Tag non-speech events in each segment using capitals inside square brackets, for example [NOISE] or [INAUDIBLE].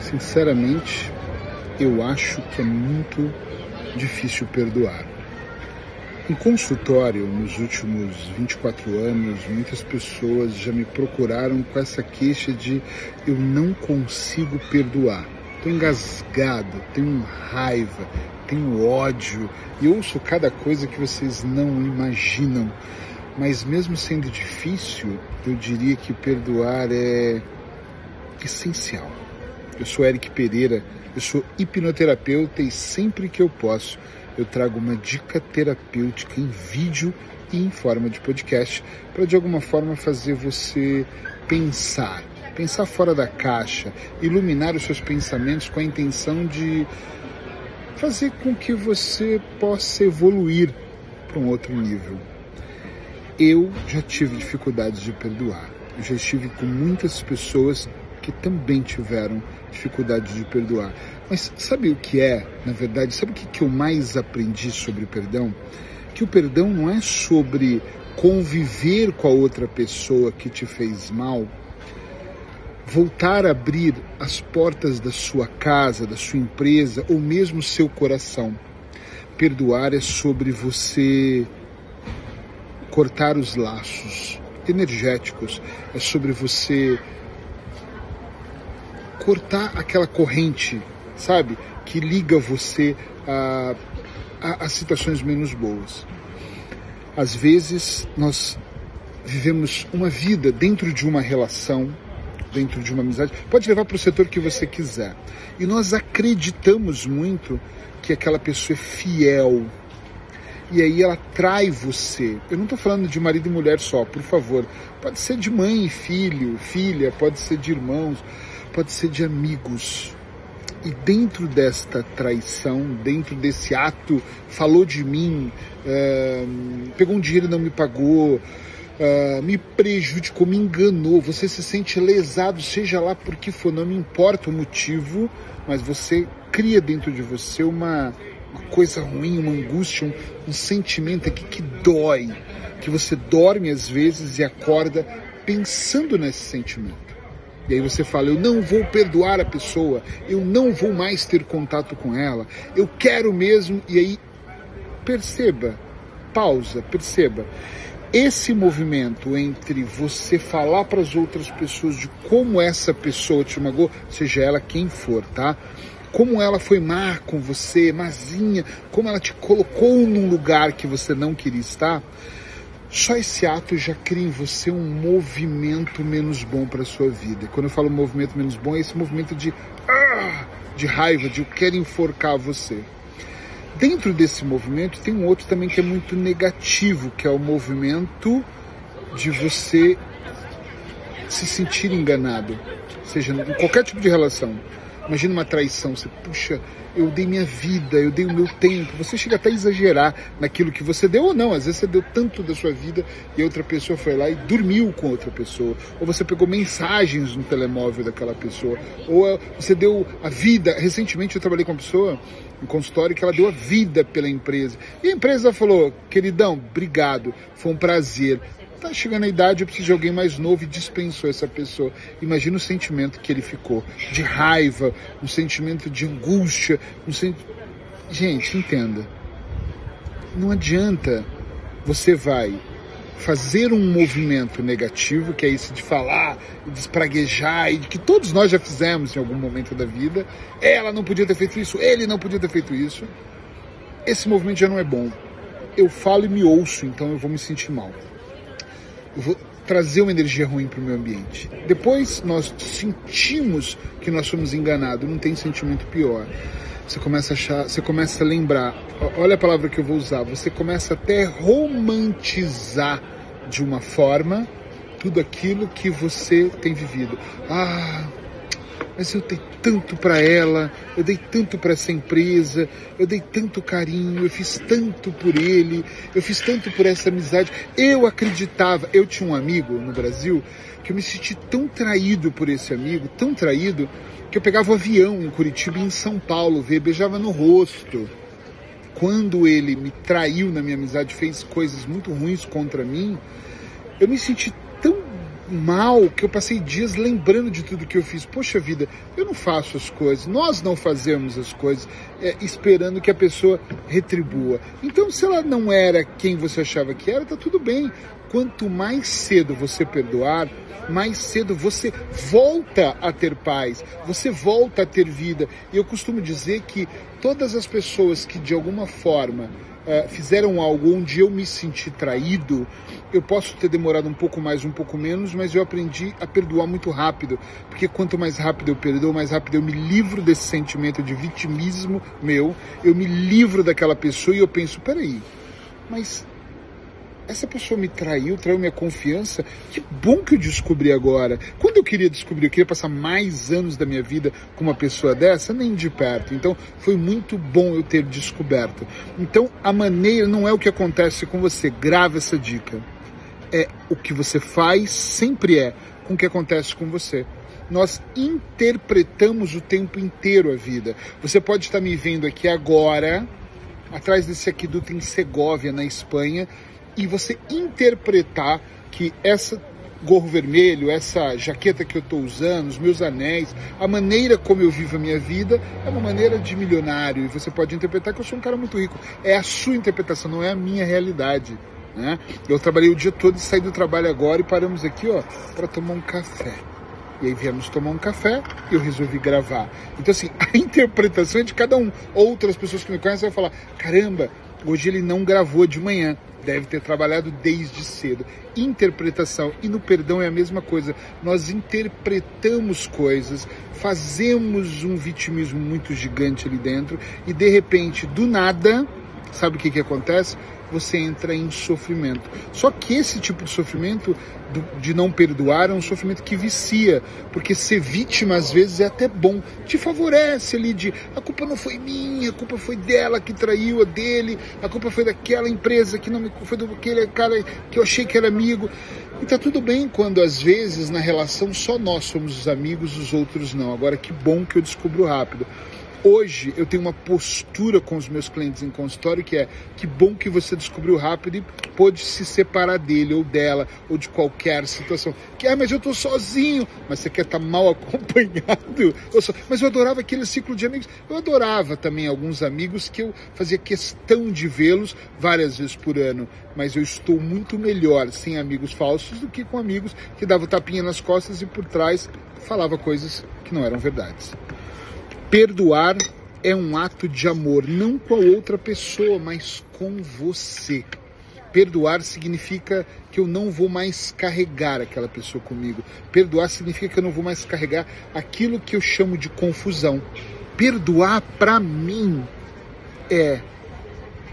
Sinceramente, eu acho que é muito difícil perdoar. Em consultório, nos últimos 24 anos, muitas pessoas já me procuraram com essa queixa de eu não consigo perdoar. Estou engasgado, tenho raiva, tenho ódio e ouço cada coisa que vocês não imaginam. Mas mesmo sendo difícil, eu diria que perdoar é essencial. Eu sou Eric Pereira, eu sou hipnoterapeuta e sempre que eu posso eu trago uma dica terapêutica em vídeo e em forma de podcast para de alguma forma fazer você pensar, pensar fora da caixa, iluminar os seus pensamentos com a intenção de fazer com que você possa evoluir para um outro nível. Eu já tive dificuldades de perdoar. Eu já estive com muitas pessoas que também tiveram dificuldade de perdoar. Mas sabe o que é, na verdade? Sabe o que, que eu mais aprendi sobre perdão? Que o perdão não é sobre conviver com a outra pessoa que te fez mal, voltar a abrir as portas da sua casa, da sua empresa ou mesmo seu coração. Perdoar é sobre você cortar os laços energéticos, é sobre você cortar aquela corrente, sabe, que liga você a, a, a situações menos boas. Às vezes nós vivemos uma vida dentro de uma relação, dentro de uma amizade, pode levar para o setor que você quiser. E nós acreditamos muito que aquela pessoa é fiel. E aí ela trai você. Eu não estou falando de marido e mulher só, por favor. Pode ser de mãe e filho, filha, pode ser de irmãos pode ser de amigos. E dentro desta traição, dentro desse ato, falou de mim, é, pegou um dinheiro e não me pagou, é, me prejudicou, me enganou, você se sente lesado, seja lá por que for, não me importa o motivo, mas você cria dentro de você uma, uma coisa ruim, uma angústia, um, um sentimento aqui que dói, que você dorme às vezes e acorda pensando nesse sentimento. E aí você fala: eu não vou perdoar a pessoa, eu não vou mais ter contato com ela, eu quero mesmo. E aí, perceba, pausa, perceba. Esse movimento entre você falar para as outras pessoas de como essa pessoa te magoou, seja ela quem for, tá? Como ela foi má com você, mazinha, como ela te colocou num lugar que você não queria estar só esse ato já cria em você um movimento menos bom para a sua vida. Quando eu falo movimento menos bom, é esse movimento de, ah, de raiva, de eu quero enforcar você. Dentro desse movimento tem um outro também que é muito negativo, que é o movimento de você se sentir enganado, seja em qualquer tipo de relação. Imagina uma traição, você, puxa, eu dei minha vida, eu dei o meu tempo. Você chega até a exagerar naquilo que você deu ou não. Às vezes você deu tanto da sua vida e outra pessoa foi lá e dormiu com outra pessoa. Ou você pegou mensagens no telemóvel daquela pessoa. Ou eh, você deu a vida. Recentemente eu trabalhei com uma pessoa em consultório que ela deu a vida pela empresa. E a empresa falou, queridão, obrigado, foi um prazer tá chegando a idade, eu preciso de alguém mais novo e dispensou essa pessoa. Imagina o sentimento que ele ficou, de raiva, um sentimento de angústia, um sent... Gente, entenda. Não adianta você vai fazer um movimento negativo, que é isso de falar, de espraguejar, e que todos nós já fizemos em algum momento da vida. Ela não podia ter feito isso, ele não podia ter feito isso. Esse movimento já não é bom. Eu falo e me ouço, então eu vou me sentir mal eu vou trazer uma energia ruim para o meu ambiente. Depois nós sentimos que nós fomos enganados, não tem sentimento pior. Você começa a achar, você começa a lembrar, olha a palavra que eu vou usar, você começa até romantizar de uma forma tudo aquilo que você tem vivido. Ah, mas eu dei tanto para ela, eu dei tanto para essa empresa, eu dei tanto carinho, eu fiz tanto por ele, eu fiz tanto por essa amizade. Eu acreditava, eu tinha um amigo no Brasil que eu me senti tão traído por esse amigo, tão traído, que eu pegava o um avião em Curitiba e em São Paulo, ver, beijava no rosto. Quando ele me traiu na minha amizade, fez coisas muito ruins contra mim, eu me senti mal que eu passei dias lembrando de tudo que eu fiz. Poxa vida, eu não faço as coisas, nós não fazemos as coisas é, esperando que a pessoa retribua. Então, se ela não era quem você achava que era, tá tudo bem. Quanto mais cedo você perdoar, mais cedo você volta a ter paz, você volta a ter vida. E eu costumo dizer que todas as pessoas que de alguma forma uh, fizeram algo onde eu me senti traído, eu posso ter demorado um pouco mais, um pouco menos, mas eu aprendi a perdoar muito rápido, porque quanto mais rápido eu perdoo, mais rápido eu me livro desse sentimento de vitimismo meu, eu me livro daquela pessoa e eu penso, peraí, mas essa pessoa me traiu, traiu minha confiança. Que bom que eu descobri agora. Quando eu queria descobrir, eu queria passar mais anos da minha vida com uma pessoa dessa, nem de perto. Então foi muito bom eu ter descoberto. Então a maneira não é o que acontece com você. Grave essa dica. É o que você faz, sempre é com o que acontece com você nós interpretamos o tempo inteiro a vida. Você pode estar me vendo aqui agora, atrás desse aqueduto em Segóvia, na Espanha, e você interpretar que essa gorro vermelho, essa jaqueta que eu estou usando, os meus anéis, a maneira como eu vivo a minha vida é uma maneira de milionário e você pode interpretar que eu sou um cara muito rico. É a sua interpretação, não é a minha realidade. Né? Eu trabalhei o dia todo e saí do trabalho agora e paramos aqui ó para tomar um café. E aí viemos tomar um café e eu resolvi gravar. Então, assim, [LAUGHS] a interpretação é de cada um. Outras pessoas que me conhecem vão falar: caramba, hoje ele não gravou de manhã deve ter trabalhado desde cedo. Interpretação e no perdão é a mesma coisa. Nós interpretamos coisas, fazemos um vitimismo muito gigante ali dentro e de repente, do nada, sabe o que, que acontece? Você entra em sofrimento. Só que esse tipo de sofrimento de não perdoar é um sofrimento que vicia, porque ser vítima às vezes é até bom, te favorece ali de a culpa não foi minha, a culpa foi dela que traiu a dele, a culpa foi daquela empresa que não me foi daquele cara que eu achei que era amigo. E tá tudo bem quando às vezes na relação só nós somos os amigos, os outros não. Agora que bom que eu descubro rápido. Hoje eu tenho uma postura com os meus clientes em consultório que é que bom que você descobriu rápido e pôde se separar dele ou dela ou de qualquer situação. Que ah, mas eu estou sozinho, mas você quer estar tá mal [LAUGHS] acompanhado. Só, mas eu adorava aquele ciclo de amigos. Eu adorava também alguns amigos que eu fazia questão de vê-los várias vezes por ano. Mas eu estou muito melhor sem amigos falsos do que com amigos que davam tapinha nas costas e por trás falava coisas que não eram verdades. Perdoar é um ato de amor, não com a outra pessoa, mas com você. Perdoar significa que eu não vou mais carregar aquela pessoa comigo. Perdoar significa que eu não vou mais carregar aquilo que eu chamo de confusão. Perdoar para mim é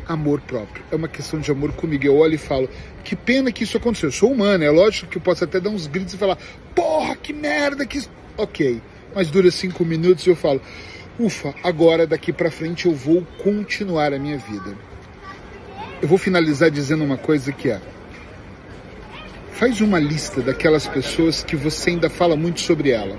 amor próprio. É uma questão de amor comigo. Eu olho e falo, que pena que isso aconteceu. Eu sou humano, é lógico que eu posso até dar uns gritos e falar, porra, que merda que. Ok mas dura cinco minutos e eu falo, ufa, agora daqui para frente eu vou continuar a minha vida. Eu vou finalizar dizendo uma coisa que é, faz uma lista daquelas pessoas que você ainda fala muito sobre ela.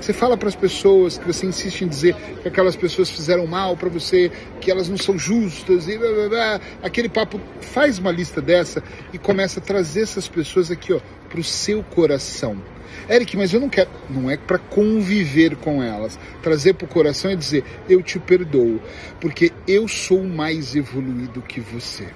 Você fala para as pessoas que você insiste em dizer que aquelas pessoas fizeram mal para você, que elas não são justas e blá, blá, blá. aquele papo. Faz uma lista dessa e começa a trazer essas pessoas aqui, ó, para o seu coração. Eric, mas eu não quero. Não é para conviver com elas. Trazer para o coração e dizer: eu te perdoo, porque eu sou mais evoluído que você.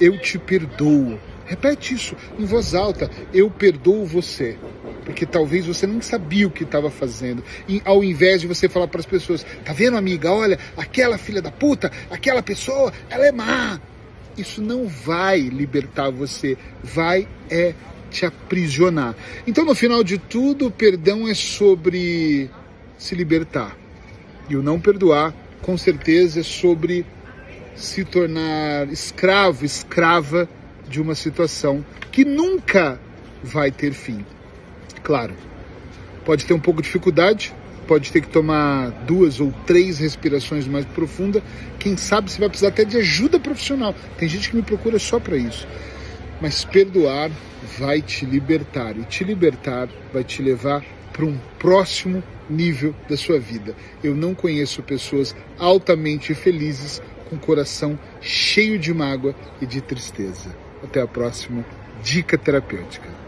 Eu te perdoo. Repete isso em voz alta. Eu perdoo você. Porque talvez você não sabia o que estava fazendo. E ao invés de você falar para as pessoas: tá vendo, amiga? Olha, aquela filha da puta, aquela pessoa, ela é má. Isso não vai libertar você. Vai é te aprisionar. Então, no final de tudo, o perdão é sobre se libertar. E o não perdoar, com certeza, é sobre se tornar escravo, escrava de uma situação que nunca vai ter fim. Claro, pode ter um pouco de dificuldade, pode ter que tomar duas ou três respirações mais profundas. Quem sabe você vai precisar até de ajuda profissional. Tem gente que me procura só para isso. Mas perdoar vai te libertar e te libertar vai te levar para um próximo nível da sua vida. Eu não conheço pessoas altamente felizes com coração cheio de mágoa e de tristeza. Até a próxima dica terapêutica.